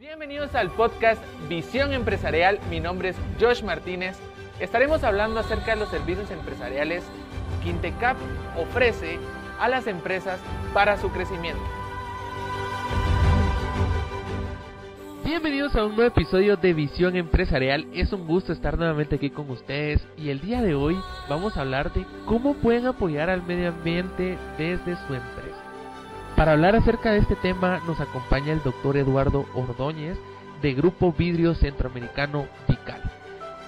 Bienvenidos al podcast Visión Empresarial. Mi nombre es Josh Martínez. Estaremos hablando acerca de los servicios empresariales que Intecap ofrece a las empresas para su crecimiento. Bienvenidos a un nuevo episodio de Visión Empresarial. Es un gusto estar nuevamente aquí con ustedes y el día de hoy vamos a hablar de cómo pueden apoyar al medio ambiente desde su empresa. Para hablar acerca de este tema nos acompaña el doctor Eduardo Ordóñez de Grupo Vidrio Centroamericano Vical.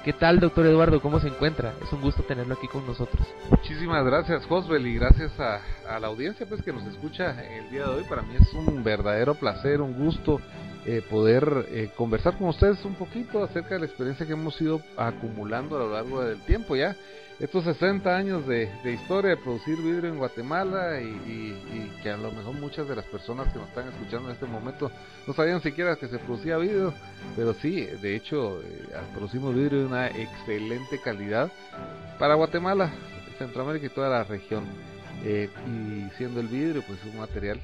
¿Qué tal, doctor Eduardo? ¿Cómo se encuentra? Es un gusto tenerlo aquí con nosotros. Muchísimas gracias, Josbel, y gracias a, la audiencia pues, que nos escucha el día de hoy. Para mí es un verdadero placer, un gusto eh, poder eh, conversar con ustedes un poquito acerca de la experiencia que hemos ido acumulando a lo largo del tiempo ya estos 60 años de, historia de producir vidrio en Guatemala y, que a lo mejor muchas de las personas que nos están escuchando en este momento no sabían siquiera que se producía vidrio, pero sí, de hecho eh, producimos vidrio de una excelente calidad para Guatemala, Centroamérica y toda la región. Eh, y siendo el vidrio pues un material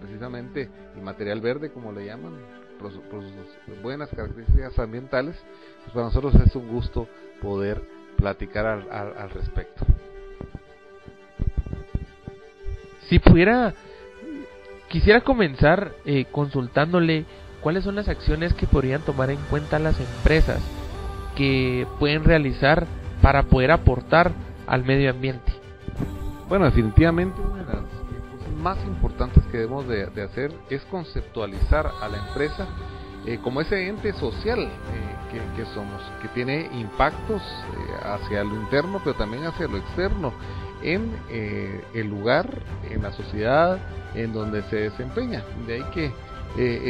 precisamente el material verde como le llaman por, sus buenas características ambientales pues para nosotros es un gusto poder platicar al, al, respecto. Si pudiera, quisiera comenzar eh, consultándole cuáles son las acciones que podrían tomar en cuenta las empresas que pueden realizar para poder aportar al medio ambiente. Bueno, definitivamente más importantes que debemos de, hacer es conceptualizar a la empresa eh, como ese ente social eh, que, somos, que tiene impactos eh, hacia lo interno, pero también hacia lo externo, en el lugar, en la sociedad, en donde se desempeña. De ahí que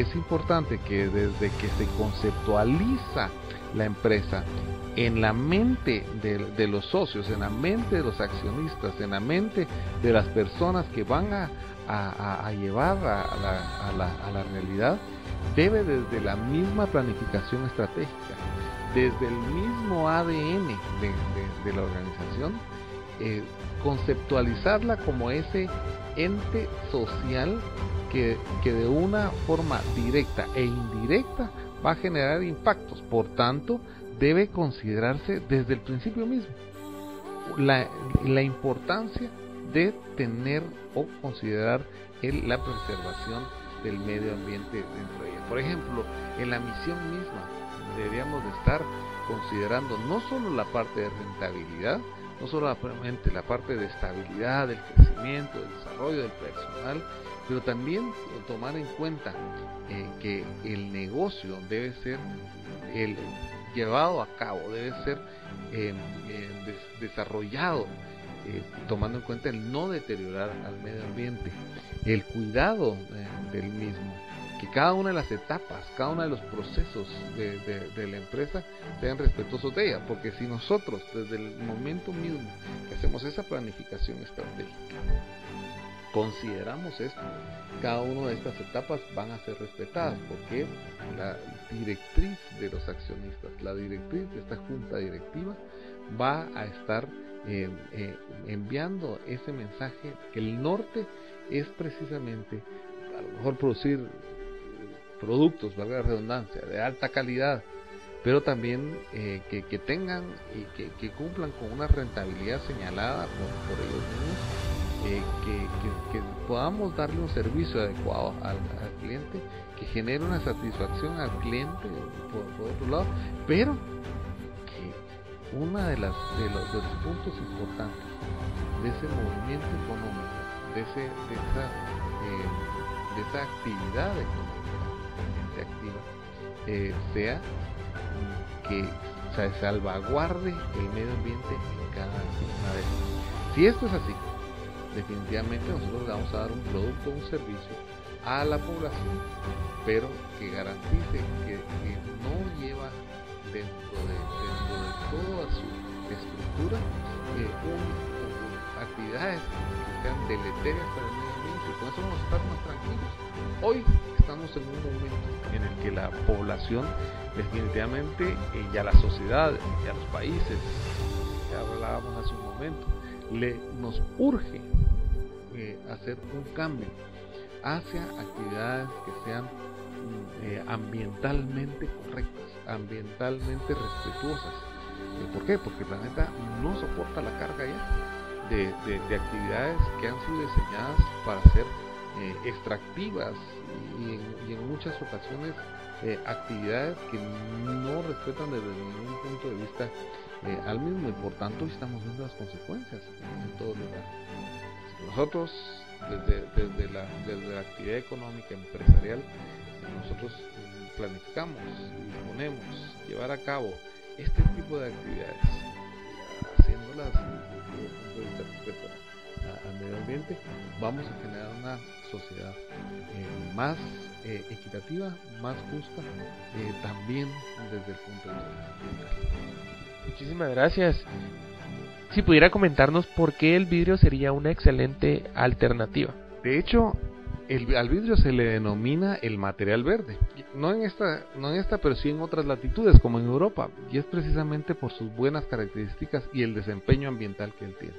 es importante que desde que se conceptualiza la empresa en la mente de, los socios, en la mente de los accionistas, en la mente de las personas que van a, llevar a la realidad, debe desde la misma planificación estratégica, desde el mismo ADN de, la organización, eh, conceptualizarla como ese ente social que, que, de una forma directa e indirecta va a generar impactos. Por tanto, debe considerarse desde el principio mismo la, la importancia de tener o considerar el, la preservación del medio ambiente dentro de ella. Por ejemplo, en la misión misma deberíamos de estar considerando no solo la parte de rentabilidad, no solamente la parte de estabilidad, del crecimiento, del desarrollo del personal, pero también tomar en cuenta eh, que el negocio debe ser llevado a cabo, debe ser eh, eh, desarrollado tomando en cuenta el no deteriorar al medio ambiente el cuidado eh, del mismo, que cada una de las etapas, cada uno de los procesos de, la empresa sean respetuosos de ella, porque si nosotros desde el momento mismo que hacemos esa planificación estratégica, consideramos esto, cada una de estas etapas van a ser respetadas, porque la directriz de los accionistas, la directriz de esta junta directiva va a estar eh, eh, enviando ese mensaje que el norte es precisamente a lo mejor producir productos, valga la redundancia, de alta calidad, pero también eh, que, tengan y que, cumplan con una rentabilidad señalada por, ellos mismos, que, podamos darle un servicio adecuado al, cliente, que genere una satisfacción al cliente por otro lado, pero una de las de los, puntos importantes de ese movimiento económico, de, ese, de, esa, eh, de esa actividad económica, activa, eh, sea que se salvaguarde el medio ambiente en cada una de ellas. Si esto es así, definitivamente nosotros le vamos a dar un producto, un servicio a la población, pero que garantice que, no lleva dentro de, dentro de toda su estructura eh, actividades que sean deleterias para el medio ambiente y con eso vamos a estar más tranquilos. Hoy estamos en un momento en el que la población definitivamente eh, y a la sociedad y a los países, que hablábamos hace un momento, le, nos urge eh, hacer un cambio hacia actividades que sean eh, ambientalmente correctas, ambientalmente respetuosas. ¿Por qué? Porque el planeta no soporta la carga ya de, actividades que han sido diseñadas para ser extractivas y en, muchas ocasiones actividades que no respetan desde ningún punto de vista al mismo y por tanto estamos viendo las consecuencias en todo lugar. Nosotros desde, desde, la, desde la actividad económica empresarial, nosotros planificamos, disponemos, llevar a cabo este tipo de actividades, haciéndolas al medio ambiente, vamos a generar una sociedad eh, más eh, equitativa, más justa, eh, también desde el punto de vista ambiental. Muchísimas gracias si pudiera comentarnos por qué el vidrio sería una excelente alternativa. De hecho, el, al vidrio se le denomina el material verde. No en, esta, no en esta, pero sí en otras latitudes, como en Europa. Y es precisamente por sus buenas características y el desempeño ambiental que él tiene.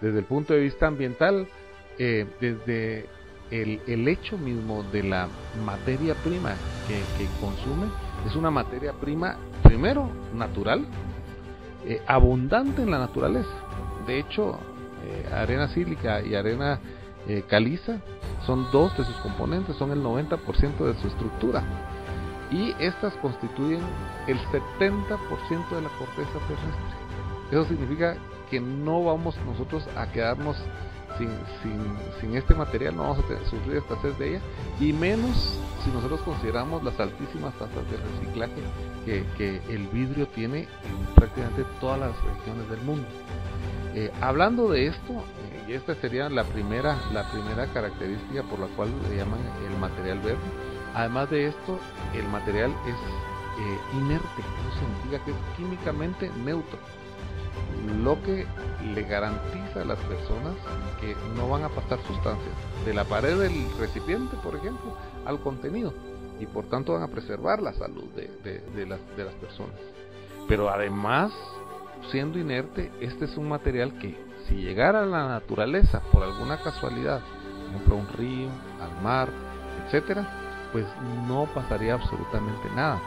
Desde el punto de vista ambiental, eh, desde el, el, hecho mismo de la materia prima que, consume, es una materia prima, primero, natural, eh, abundante en la naturaleza. De hecho, eh, arena sílica y arena caliza son dos de sus componentes, son el 90% de su estructura. Y estas constituyen el 70% de la corteza terrestre. Eso significa que no vamos nosotros a quedarnos sin, sin, este material, no vamos a sufrir escasez de ella, y menos si nosotros consideramos las altísimas tasas de reciclaje que, el vidrio tiene en prácticamente todas las regiones del mundo. Eh, hablando de esto, eh, esta sería la primera, la primera característica por la cual le llaman el material verde, además de esto, el material es eh, inerte, eso significa que es químicamente neutro, lo que le garantiza a las personas que no van a pasar sustancias de la pared del recipiente, por ejemplo, al contenido y por tanto van a preservar la salud de, las, personas. Pero además, siendo inerte, este es un material que si llegara a la naturaleza por alguna casualidad, por ejemplo un río, al mar, etcétera, pues no pasaría absolutamente nada.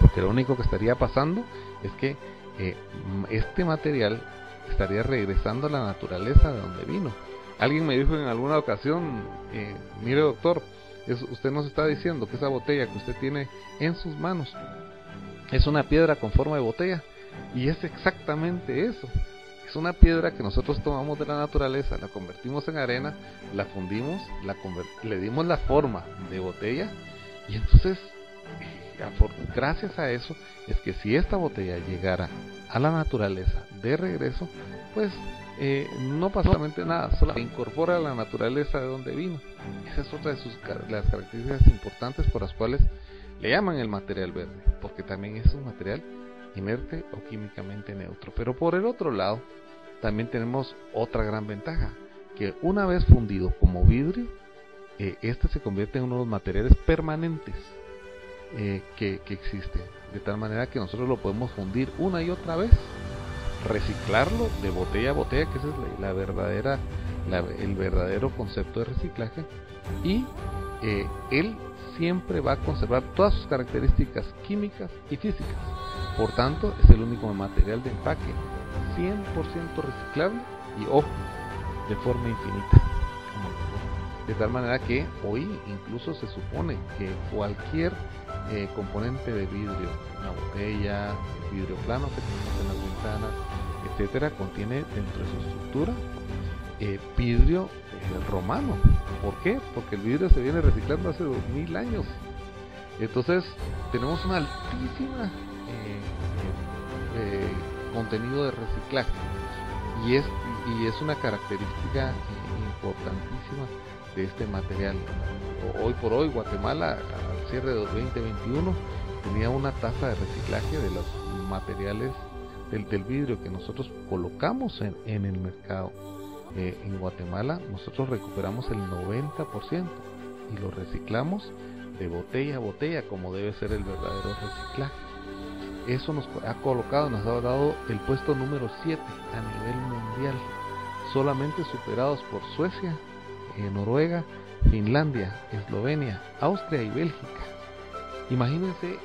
Porque lo único que estaría pasando es que eh, este material estaría regresando a la naturaleza de donde vino. Alguien me dijo en alguna ocasión, eh, mire doctor, usted nos está diciendo que esa botella que usted tiene en sus manos es una piedra con forma de botella. Y es exactamente eso. Es una piedra que nosotros tomamos de la naturaleza, la convertimos en arena, la fundimos, la le dimos la forma de botella y entonces eh, gracias a eso es que si esta botella llegara a la naturaleza de regreso, pues eh, no pasa absolutamente nada, solo incorpora la naturaleza de donde vino. Esa es otra de sus las características importantes por las cuales le llaman el material verde, porque también es un material inerte o químicamente neutro. Pero por el otro lado, también tenemos otra gran ventaja, que una vez fundido como vidrio, eh, este se convierte en uno de los materiales permanentes eh, que, existen, de tal manera que nosotros lo podemos fundir una y otra vez reciclarlo de botella a botella, que ese es la, verdadera, el verdadero concepto de reciclaje. Y eh, él siempre va a conservar todas sus características químicas y físicas. Por tanto, es el único material de empaque 100% reciclable y ojo, de forma infinita. De tal manera que hoy incluso se supone que cualquier eh, componente de vidrio, una botella, el vidrio plano que tenemos en las ventanas, etcétera, contiene dentro de su estructura eh, vidrio eh, romano. ¿Por qué? Porque el vidrio se viene reciclando hace 2000 años. Entonces, tenemos un altísima contenido de reciclaje y es, y es una característica importantísima de este material. Hoy por hoy, Guatemala, al cierre de 2021, tenía una tasa de reciclaje de los materiales del, vidrio que nosotros colocamos en, el mercado eh, en Guatemala, nosotros recuperamos el 90% y lo reciclamos de botella a botella como debe ser el verdadero reciclaje. Eso nos ha colocado, nos ha dado el puesto número 7 a nivel mundial, solamente superados por Suecia, eh, Noruega, Finlandia, Eslovenia, Austria y Bélgica. Imagínense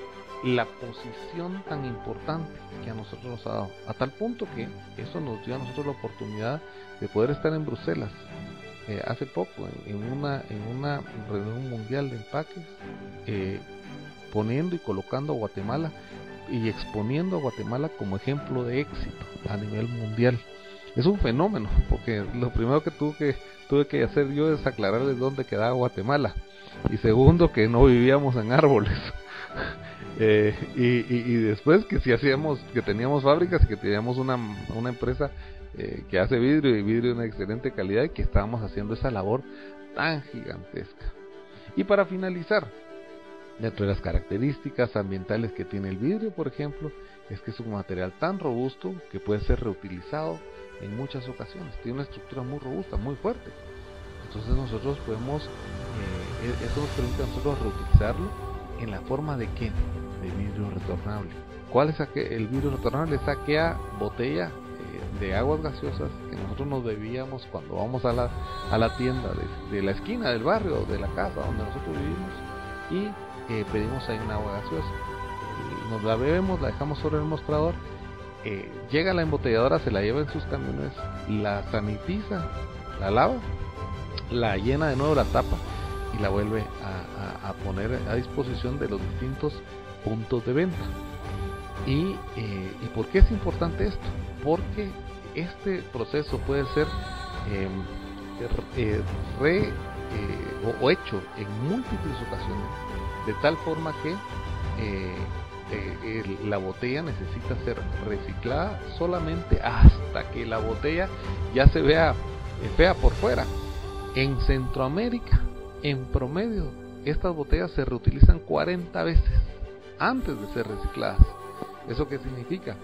la posición tan importante que a nosotros nos ha dado, a tal punto que eso nos dio a nosotros la oportunidad de poder estar en Bruselas eh, hace poco en, una en una reunión mundial de empaques eh, poniendo y colocando a Guatemala y exponiendo a Guatemala como ejemplo de éxito a nivel mundial. Es un fenómeno, porque lo primero que tuve que, tuve que hacer yo es aclararles dónde quedaba Guatemala. Y segundo, que no vivíamos en árboles. Eh, y, después que si hacíamos, que teníamos fábricas y que teníamos una, una empresa eh, que hace vidrio y vidrio de una excelente calidad y que estábamos haciendo esa labor tan gigantesca. Y para finalizar, dentro de las características ambientales que tiene el vidrio, por ejemplo, es que es un material tan robusto que puede ser reutilizado en muchas ocasiones. Tiene una estructura muy robusta, muy fuerte. Entonces nosotros podemos, eh, e-, eso nos permite a nosotros reutilizarlo en la forma de qué? De vidrio retornable. ¿Cuál es el vidrio retornable? Es aquella botella eh, de aguas gaseosas que nosotros nos bebíamos cuando vamos a la, a la tienda de, la esquina del barrio, de la casa donde nosotros vivimos y eh, pedimos ahí una agua gaseosa. nos la bebemos, la dejamos sobre el mostrador eh, llega la embotelladora, se la lleva en sus camiones, la sanitiza, la lava, la llena de nuevo la tapa y la vuelve a, poner a disposición de los distintos puntos de venta. Y, eh, ¿Y por qué es importante esto? Porque este proceso puede ser em, eh, re, o, hecho en múltiples ocasiones, de tal forma que eh, la botella necesita ser reciclada solamente hasta que la botella ya se vea eh, fea por fuera. En Centroamérica, en promedio, estas botellas se reutilizan 40 veces antes de ser recicladas. ¿Eso qué significa?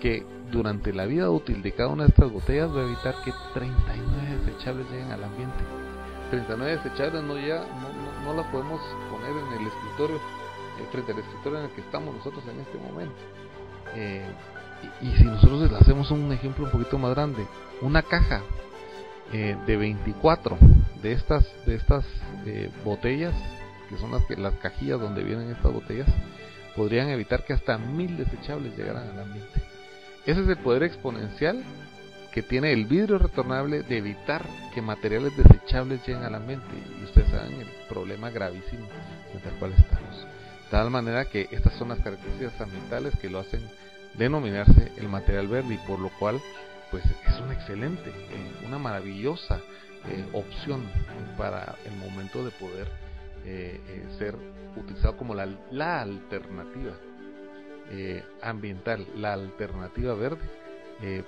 Que durante la vida útil de cada una de estas botellas va a evitar que 39 desechables lleguen al ambiente. 39 desechables no, ya, no las podemos poner en el escritorio eh, frente al escritorio en el que estamos nosotros en este momento. Eh, y, si nosotros hacemos un ejemplo un poquito más grande, una caja eh, de 24 de estas, de estas botellas, que son las, las cajillas donde vienen estas botellas, podrían evitar que hasta mil desechables llegaran al ambiente. Ese es el poder exponencial que tiene el vidrio retornable de evitar que materiales desechables lleguen al ambiente. Y ustedes saben el problema gravísimo en el cual estamos. De tal manera que estas son las características ambientales que lo hacen denominarse el material verde y por lo cual pues es una excelente, eh, una maravillosa eh, opción para el momento de poder eh, ser utilizado como la, la alternativa ambiental, la alternativa verde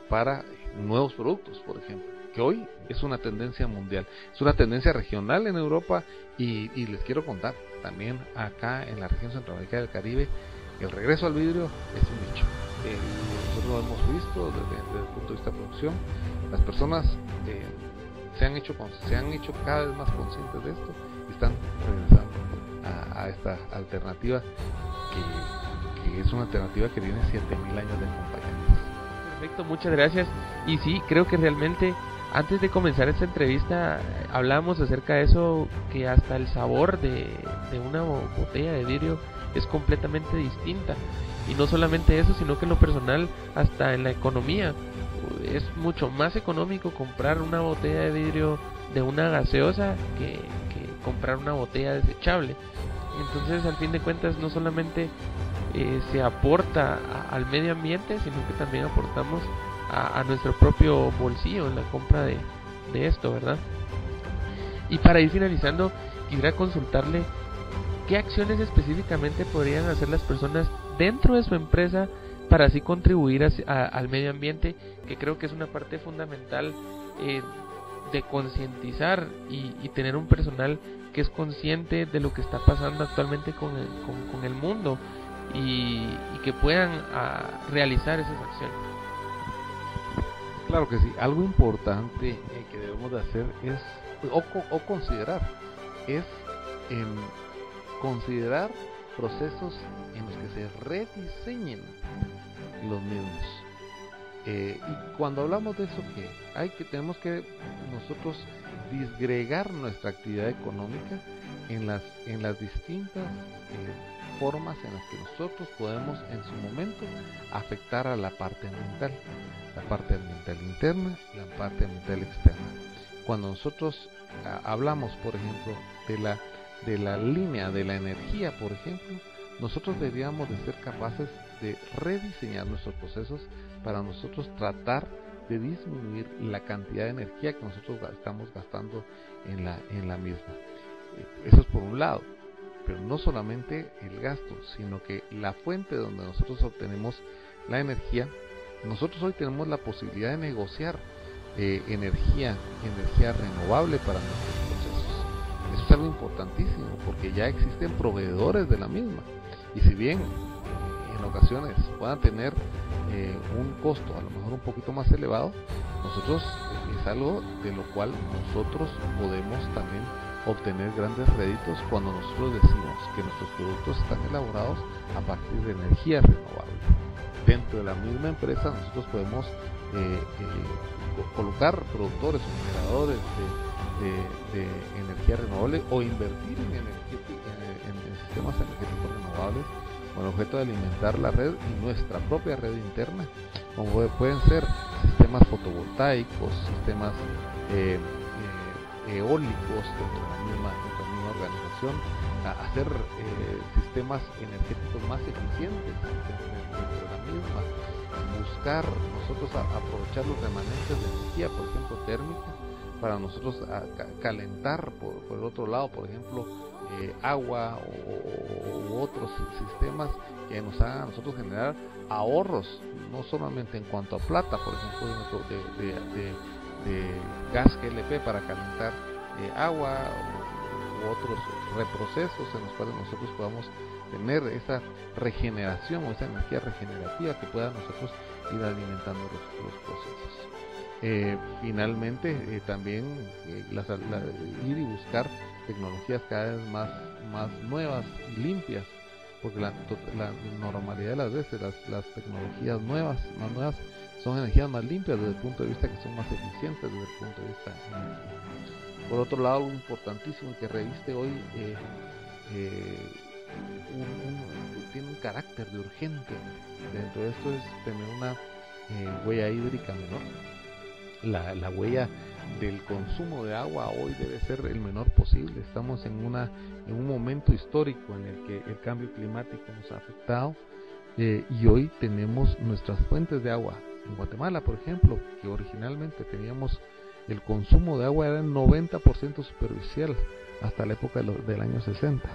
para nuevos productos, por ejemplo, que hoy es una tendencia mundial, es una tendencia regional en Europa y, y les quiero contar, también acá en la región centroamericana del Caribe, el regreso al vidrio es un hecho. Eh, nosotros lo hemos visto desde, el punto de vista de producción. Las personas eh, se, han hecho, se han hecho cada vez más conscientes de esto y están regresando a, esta alternativa que, es una alternativa que tiene 7000 años de acompañamiento. Perfecto, muchas gracias. Y sí, creo que realmente antes de comenzar esta entrevista hablábamos acerca de eso, que hasta el sabor de, una botella de vidrio es completamente distinta. Y no solamente eso, sino que en lo personal, hasta en la economía, es mucho más económico comprar una botella de vidrio de una gaseosa que, comprar una botella desechable. Entonces, al fin de cuentas, no solamente eh, se aporta al medio ambiente, sino que también aportamos a, nuestro propio bolsillo en la compra de, esto, ¿verdad? Y para ir finalizando, quisiera consultarle qué acciones específicamente podrían hacer las personas dentro de su empresa para así contribuir al medio ambiente, que creo que es una parte fundamental eh, de concientizar y, tener un personal que es consciente de lo que está pasando actualmente con el, con, el mundo y, que puedan ah, realizar esas acciones. Claro que sí, algo importante eh, que debemos de hacer es, o, considerar, es em, considerar procesos en los que se rediseñen los mismos. Eh, y cuando hablamos de eso, que hay que tenemos que nosotros disgregar nuestra actividad económica en las en las distintas eh, formas en las que nosotros podemos en su momento afectar a la parte ambiental, la parte ambiental interna y la parte ambiental externa. Cuando nosotros ah, hablamos, por ejemplo, de la de la línea de la energía, por ejemplo, nosotros deberíamos de ser capaces de rediseñar nuestros procesos para nosotros tratar de disminuir la cantidad de energía que nosotros estamos gastando en la, en la misma. Eh, eso es por un lado, pero no solamente el gasto, sino que la fuente donde nosotros obtenemos la energía, nosotros hoy tenemos la posibilidad de negociar eh, energía, energía renovable para nuestros procesos. Eso es algo importantísimo porque ya existen proveedores de la misma. Y si bien en ocasiones puedan tener eh, un costo a lo mejor un poquito más elevado, nosotros eh, es algo de lo cual nosotros podemos también obtener grandes réditos cuando nosotros decimos que nuestros productos están elaborados a partir de energía renovable. Dentro de la misma empresa nosotros podemos eh, colocar productores o generadores de, energía renovable o invertir en, en sistemas energéticos renovables con el objeto de alimentar la red y nuestra propia red interna, como pueden ser sistemas fotovoltaicos, sistemas eh, eh, eólicos dentro de la misma, organización, hacer eh, sistemas energéticos más eficientes dentro de la misma, buscar nosotros aprovechar los remanentes de energía, por ejemplo térmica, para nosotros calentar por el otro lado, por ejemplo, eh, agua u otros sistemas que nos hagan a nosotros generar ahorros, no solamente en cuanto a plata, por ejemplo, de, de, gas GLP para calentar eh, agua u otros reprocesos en los cuales nosotros podamos tener esa regeneración o esa energía regenerativa que pueda nosotros ir alimentando los, procesos. Eh, finalmente, también ir y buscar tecnologías cada vez más, más nuevas y limpias, porque la, la normalidad de las veces las, tecnologías nuevas, más nuevas, son energías más limpias desde el punto de vista que son más eficientes desde el punto de vista Por otro lado, algo importantísimo que reviste hoy eh, eh, tiene un carácter de urgente. Dentro de esto es tener una eh, huella hídrica menor. La, la huella del consumo de agua hoy debe ser el menor posible. Estamos en, una, en un momento histórico en el que el cambio climático nos ha afectado eh, y hoy tenemos nuestras fuentes de agua. En Guatemala, por ejemplo, que originalmente teníamos el consumo de agua era el 90% superficial hasta la época del año 60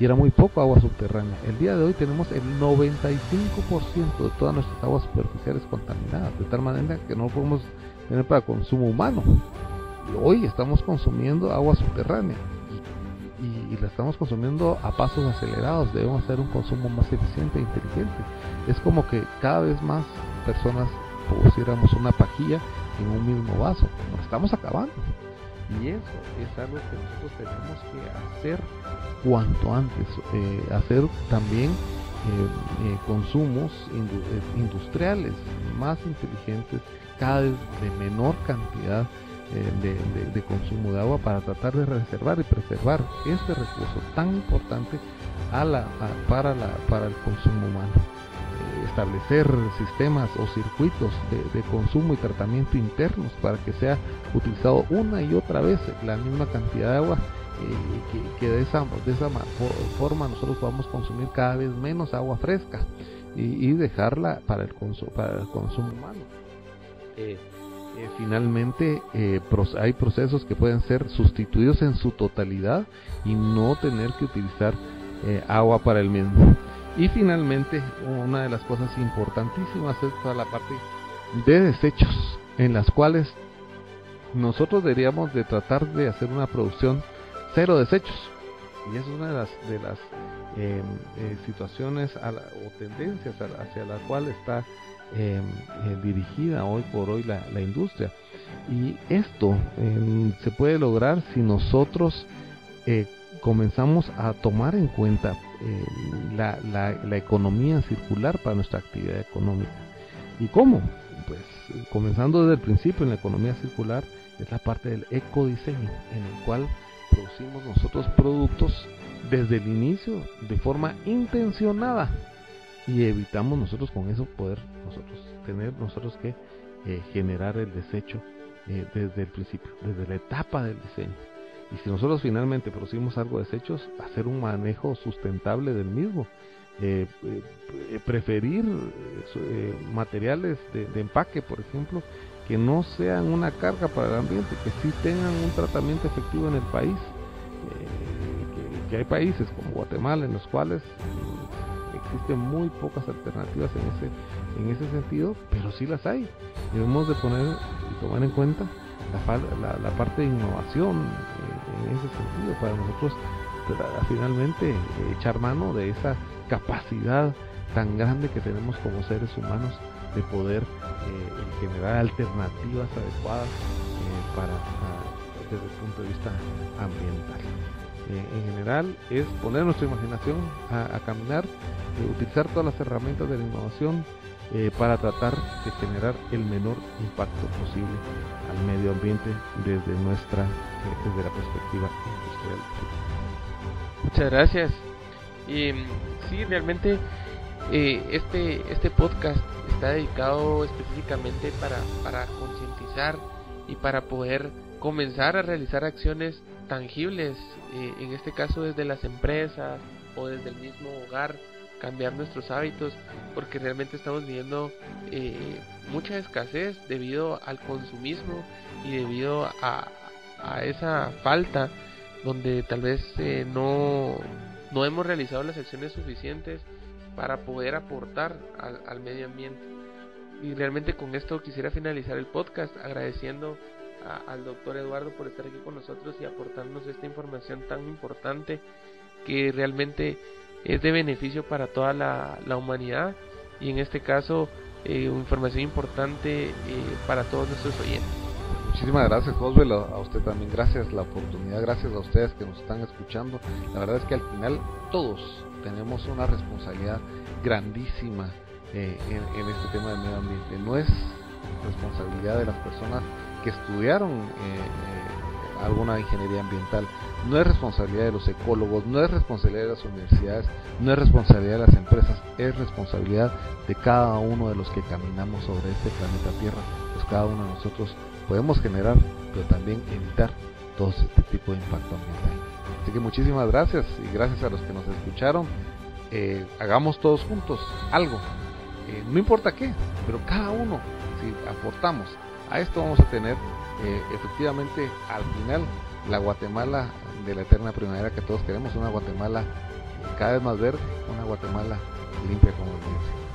y era muy poco agua subterránea. El día de hoy tenemos el 95% de todas nuestras aguas superficiales contaminadas, de tal manera que no podemos tener para consumo humano. Hoy estamos consumiendo agua subterránea y, la estamos consumiendo a pasos acelerados. Debemos hacer un consumo más eficiente e inteligente. Es como que cada vez más personas pusiéramos una pajilla en un mismo vaso. Nos estamos acabando. Y eso es algo que nosotros tenemos que hacer cuanto antes. Eh, hacer también eh, eh, consumos industriales más inteligentes cada vez de menor cantidad eh, de, consumo de agua para tratar de reservar y preservar este recurso tan importante a la, para, la, para el consumo humano. Eh, establecer sistemas o circuitos de, consumo y tratamiento internos para que sea utilizado una y otra vez la misma cantidad de agua eh, que, que, de esa, de esa forma nosotros podamos consumir cada vez menos agua fresca y, dejarla para el, para el consumo humano. Eh, eh, finalmente eh, hay procesos que pueden ser sustituidos en su totalidad y no tener que utilizar agua para el mismo. Y finalmente, una de las cosas importantísimas es toda la parte de desechos, en las cuales nosotros deberíamos de tratar de hacer una producción cero desechos. Y esa es una de las, de las situaciones o tendencias hacia la cual está Em, eh, dirigida hoy por hoy la, industria. Y esto em, se puede lograr si nosotros eh, comenzamos a tomar en cuenta la, la, economía circular para nuestra actividad económica. ¿Y cómo? pues comenzando desde el principio en la economía circular, es la parte del ecodiseño, en el cual producimos nosotros productos desde el inicio de forma intencionada y evitamos nosotros con eso poder nosotros tener nosotros que eh, generar el desecho eh, desde el principio, desde la etapa del diseño. Y si nosotros finalmente producimos algo de desechos, hacer un manejo sustentable del mismo. Eh, preferir materiales de, empaque, por ejemplo, que no sean una carga para el ambiente, que sí tengan un tratamiento efectivo en el país. que, hay países como Guatemala en los cuales existen muy pocas alternativas en ese, en ese sentido, pero sí las hay. Debemos de poner y tomar en cuenta la, la, parte de innovación eh, en ese sentido para nosotros finalmente eh, echar mano de esa capacidad tan grande que tenemos como seres humanos de poder eh, generar alternativas adecuadas para desde el punto de vista ambiental. en general es poner nuestra imaginación a, caminar, utilizar todas las herramientas de la innovación eh, para tratar de generar el menor impacto posible al medio ambiente desde nuestra eh, desde la perspectiva industrial. Muchas gracias. Y sí, realmente eh, este este podcast está dedicado específicamente para para concientizar y para poder comenzar a realizar acciones tangibles, en este caso desde las empresas o desde el mismo hogar cambiar nuestros hábitos porque realmente estamos viviendo eh, mucha escasez debido al consumismo y debido a, a esa falta donde tal vez eh, no, no hemos realizado las acciones suficientes para poder aportar al, medio ambiente. Y realmente con esto quisiera finalizar el podcast agradeciendo al doctor Eduardo por estar aquí con nosotros y aportarnos esta información tan importante que realmente es de beneficio para toda la, humanidad y en este caso eh, información importante eh, para todos nuestros oyentes. Muchísimas gracias Oswald, a usted también gracias la oportunidad, gracias a ustedes que nos están escuchando. La verdad es que al final todos tenemos una responsabilidad grandísima eh, en, este tema del medio ambiente. No es responsabilidad de las personas que estudiaron alguna ingeniería ambiental. No es responsabilidad de los ecólogos, no es responsabilidad de las universidades, no es responsabilidad de las empresas, es responsabilidad de cada uno de los que caminamos sobre este planeta Tierra. Pues cada uno de nosotros podemos generar, pero también evitar todo este tipo de impacto ambiental. Así que muchísimas gracias y gracias a los que nos escucharon. Eh, hagamos todos juntos algo, eh, no importa qué, pero cada uno, si aportamos a esto vamos a tener eh, efectivamente al final la Guatemala de la eterna primavera que todos queremos, una Guatemala cada vez más verde, una Guatemala limpia como el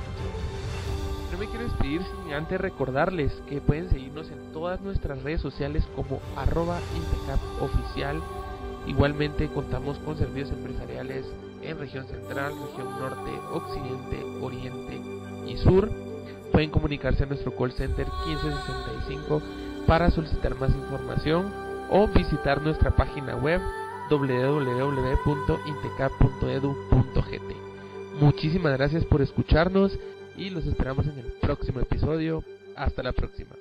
No me quiero despedir sin antes recordarles que pueden seguirnos en todas nuestras redes sociales como arroba oficial. Igualmente contamos con servicios empresariales en región central, región norte, occidente, oriente y sur. Pueden comunicarse a nuestro call center 1565 para solicitar más información o visitar nuestra página web www.intecap.edu.gt. Muchísimas gracias por escucharnos y los esperamos en el próximo episodio. Hasta la próxima.